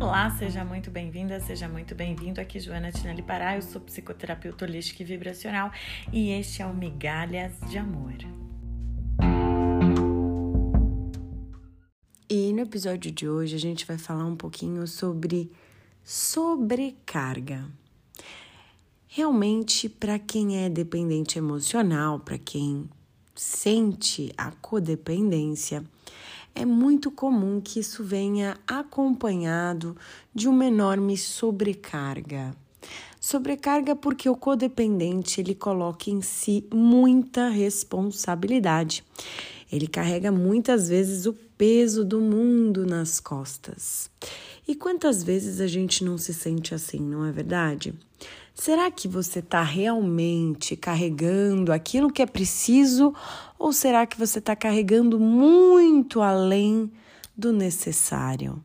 Olá, seja muito bem-vinda, seja muito bem-vindo. Aqui Joana Tinelli Pará, eu sou psicoterapeuta holística e vibracional e este é o Migalhas de Amor. E no episódio de hoje a gente vai falar um pouquinho sobre sobrecarga. Realmente, para quem é dependente emocional, para quem sente a codependência, é muito comum que isso venha acompanhado de uma enorme sobrecarga. Sobrecarga porque o codependente ele coloca em si muita responsabilidade. Ele carrega muitas vezes o peso do mundo nas costas. E quantas vezes a gente não se sente assim, não é verdade? Será que você está realmente carregando aquilo que é preciso ou será que você está carregando muito além do necessário?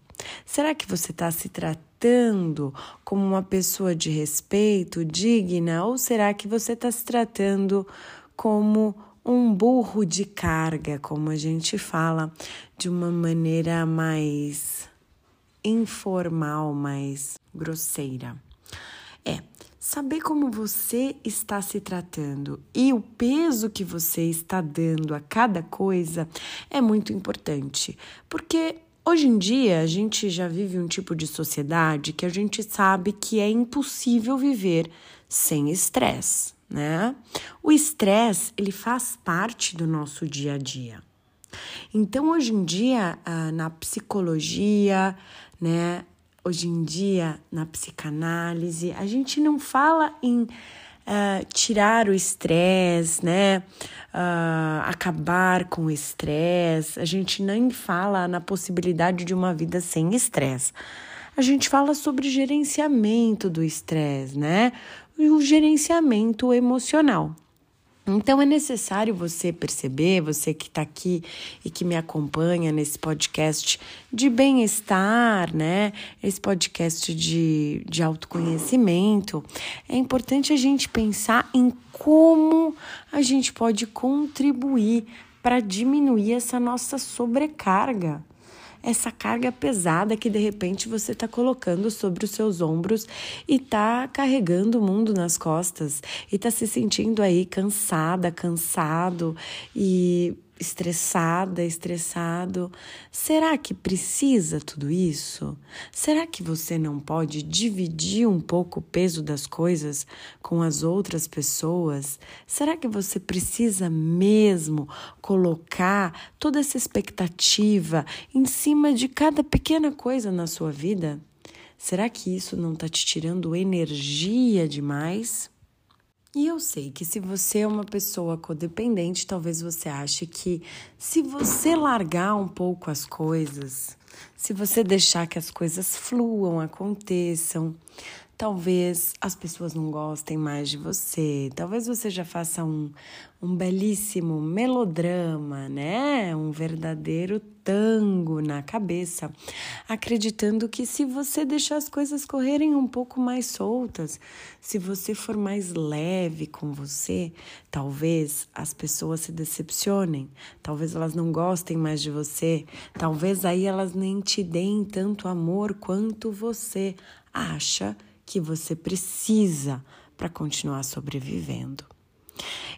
Será que você está se tratando como uma pessoa de respeito, digna, ou será que você está se tratando como um burro de carga, como a gente fala, de uma maneira mais informal, mais grosseira? Saber como você está se tratando e o peso que você está dando a cada coisa é muito importante, porque hoje em dia a gente já vive um tipo de sociedade que a gente sabe que é impossível viver sem estresse, né? O estresse, ele faz parte do nosso dia a dia. Então, hoje em dia, ah, na psicologia, né, hoje em dia na psicanálise, a gente não fala em uh, tirar o estresse, né? Uh, acabar com o estresse, a gente nem fala na possibilidade de uma vida sem estresse. A gente fala sobre gerenciamento do estresse, né? E o gerenciamento emocional. Então é necessário você perceber, você que está aqui e que me acompanha nesse podcast de bem-estar, né? Esse podcast de, de autoconhecimento. É importante a gente pensar em como a gente pode contribuir para diminuir essa nossa sobrecarga essa carga pesada que de repente você está colocando sobre os seus ombros e está carregando o mundo nas costas e está se sentindo aí cansada, cansado e estressada, estressado. Será que precisa tudo isso? Será que você não pode dividir um pouco o peso das coisas com as outras pessoas? Será que você precisa mesmo colocar toda essa expectativa em cima de cada pequena coisa na sua vida? Será que isso não está te tirando energia demais? E eu sei que se você é uma pessoa codependente, talvez você ache que se você largar um pouco as coisas, se você deixar que as coisas fluam, aconteçam, talvez as pessoas não gostem mais de você, talvez você já faça um, um belíssimo melodrama, né? Um verdadeiro tango na cabeça, acreditando que se você deixar as coisas correrem um pouco mais soltas, se você for mais leve com você, talvez as pessoas se decepcionem, talvez elas não gostem mais de você, talvez aí elas nem te deem tanto amor quanto você acha que você precisa para continuar sobrevivendo.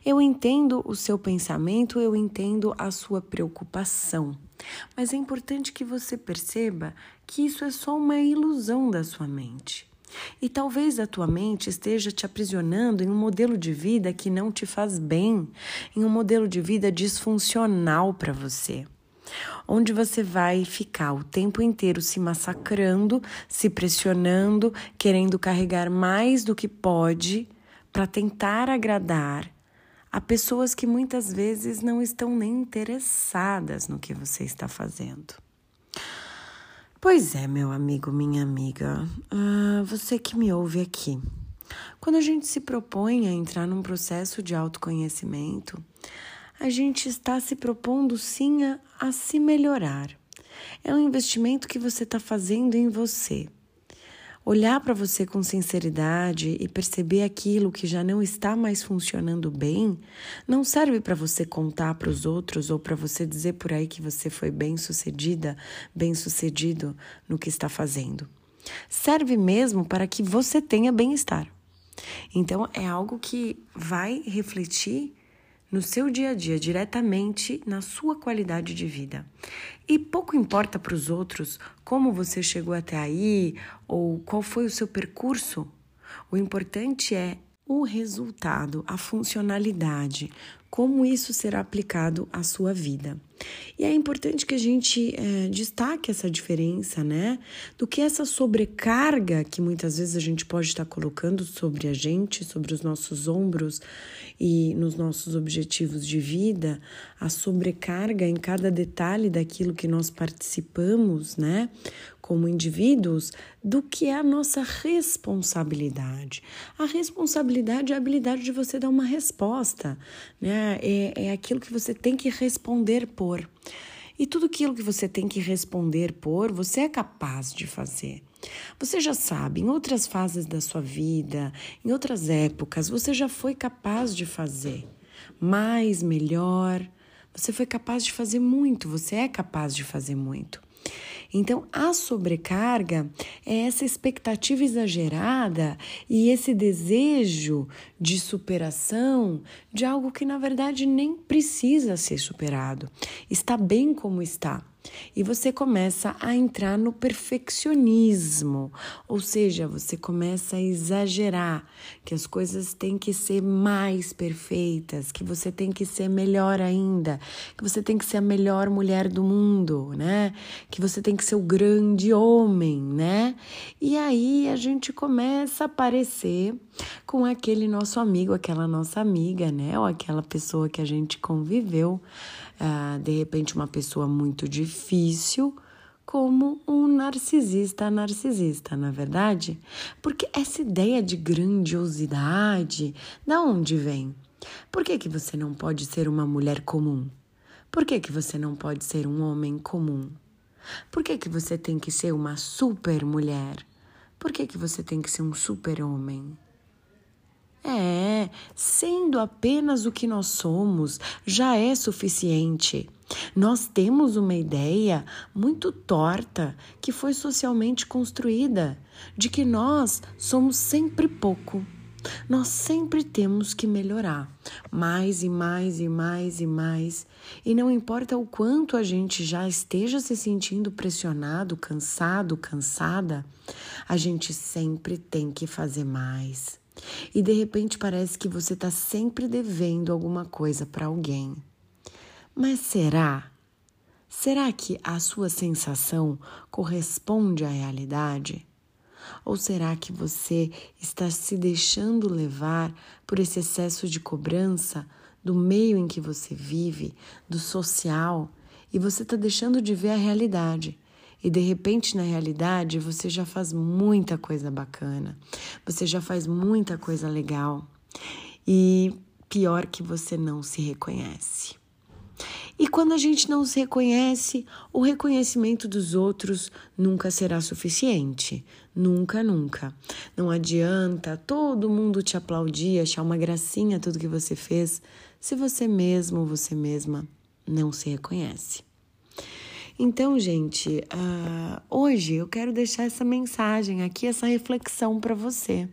Eu entendo o seu pensamento, eu entendo a sua preocupação, mas é importante que você perceba que isso é só uma ilusão da sua mente. E talvez a tua mente esteja te aprisionando em um modelo de vida que não te faz bem, em um modelo de vida disfuncional para você onde você vai ficar o tempo inteiro se massacrando, se pressionando, querendo carregar mais do que pode para tentar agradar a pessoas que muitas vezes não estão nem interessadas no que você está fazendo. Pois é, meu amigo, minha amiga, uh, você que me ouve aqui. Quando a gente se propõe a entrar num processo de autoconhecimento, a gente está se propondo sim a, a se melhorar. É um investimento que você está fazendo em você. Olhar para você com sinceridade e perceber aquilo que já não está mais funcionando bem não serve para você contar para os outros ou para você dizer por aí que você foi bem sucedida, bem sucedido no que está fazendo. serve mesmo para que você tenha bem-estar. Então, é algo que vai refletir no seu dia a dia, diretamente na sua qualidade de vida. E pouco importa para os outros como você chegou até aí ou qual foi o seu percurso. O importante é o resultado, a funcionalidade, como isso será aplicado à sua vida. E é importante que a gente é, destaque essa diferença, né? Do que essa sobrecarga que muitas vezes a gente pode estar colocando sobre a gente, sobre os nossos ombros e nos nossos objetivos de vida, a sobrecarga em cada detalhe daquilo que nós participamos, né? Como indivíduos, do que é a nossa responsabilidade. A responsabilidade é a habilidade de você dar uma resposta, né? É, é aquilo que você tem que responder por. E tudo aquilo que você tem que responder por, você é capaz de fazer. Você já sabe, em outras fases da sua vida, em outras épocas, você já foi capaz de fazer mais, melhor. Você foi capaz de fazer muito, você é capaz de fazer muito. Então, a sobrecarga é essa expectativa exagerada e esse desejo de superação de algo que, na verdade, nem precisa ser superado. Está bem como está. E você começa a entrar no perfeccionismo, ou seja, você começa a exagerar que as coisas têm que ser mais perfeitas, que você tem que ser melhor ainda, que você tem que ser a melhor mulher do mundo, né? Que você tem que ser o grande homem, né? E aí a gente começa a aparecer com aquele nosso amigo, aquela nossa amiga, né? Ou aquela pessoa que a gente conviveu ah, de repente, uma pessoa muito difícil, como um narcisista narcisista, na é verdade? Porque essa ideia de grandiosidade, da onde vem? Por que, que você não pode ser uma mulher comum? Por que, que você não pode ser um homem comum? Por que, que você tem que ser uma super mulher? Por que, que você tem que ser um super homem? É, sendo apenas o que nós somos, já é suficiente. Nós temos uma ideia muito torta que foi socialmente construída de que nós somos sempre pouco. Nós sempre temos que melhorar, mais e mais e mais e mais. E não importa o quanto a gente já esteja se sentindo pressionado, cansado, cansada, a gente sempre tem que fazer mais. E de repente parece que você está sempre devendo alguma coisa para alguém. Mas será? Será que a sua sensação corresponde à realidade? Ou será que você está se deixando levar por esse excesso de cobrança do meio em que você vive, do social, e você está deixando de ver a realidade? E de repente, na realidade, você já faz muita coisa bacana, você já faz muita coisa legal. E pior que você não se reconhece. E quando a gente não se reconhece, o reconhecimento dos outros nunca será suficiente. Nunca, nunca. Não adianta todo mundo te aplaudir, achar uma gracinha tudo que você fez, se você mesmo, você mesma não se reconhece. Então, gente, uh, hoje eu quero deixar essa mensagem aqui, essa reflexão para você.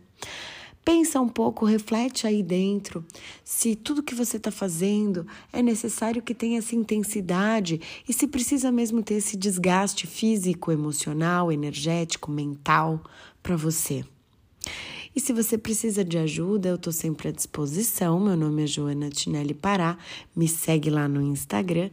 Pensa um pouco, reflete aí dentro se tudo que você está fazendo é necessário que tenha essa intensidade e se precisa mesmo ter esse desgaste físico, emocional, energético, mental para você. E se você precisa de ajuda, eu estou sempre à disposição. Meu nome é Joana Tinelli Pará. Me segue lá no Instagram.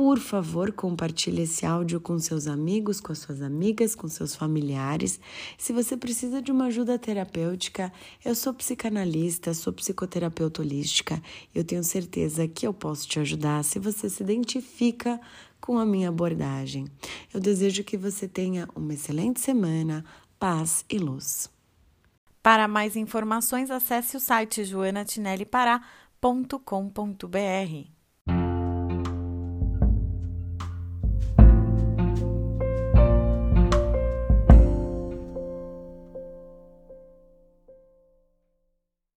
Por favor, compartilhe esse áudio com seus amigos, com as suas amigas, com seus familiares. Se você precisa de uma ajuda terapêutica, eu sou psicanalista, sou psicoterapeuta holística. Eu tenho certeza que eu posso te ajudar se você se identifica com a minha abordagem. Eu desejo que você tenha uma excelente semana, paz e luz. Para mais informações, acesse o site joanatinellipará.com.br.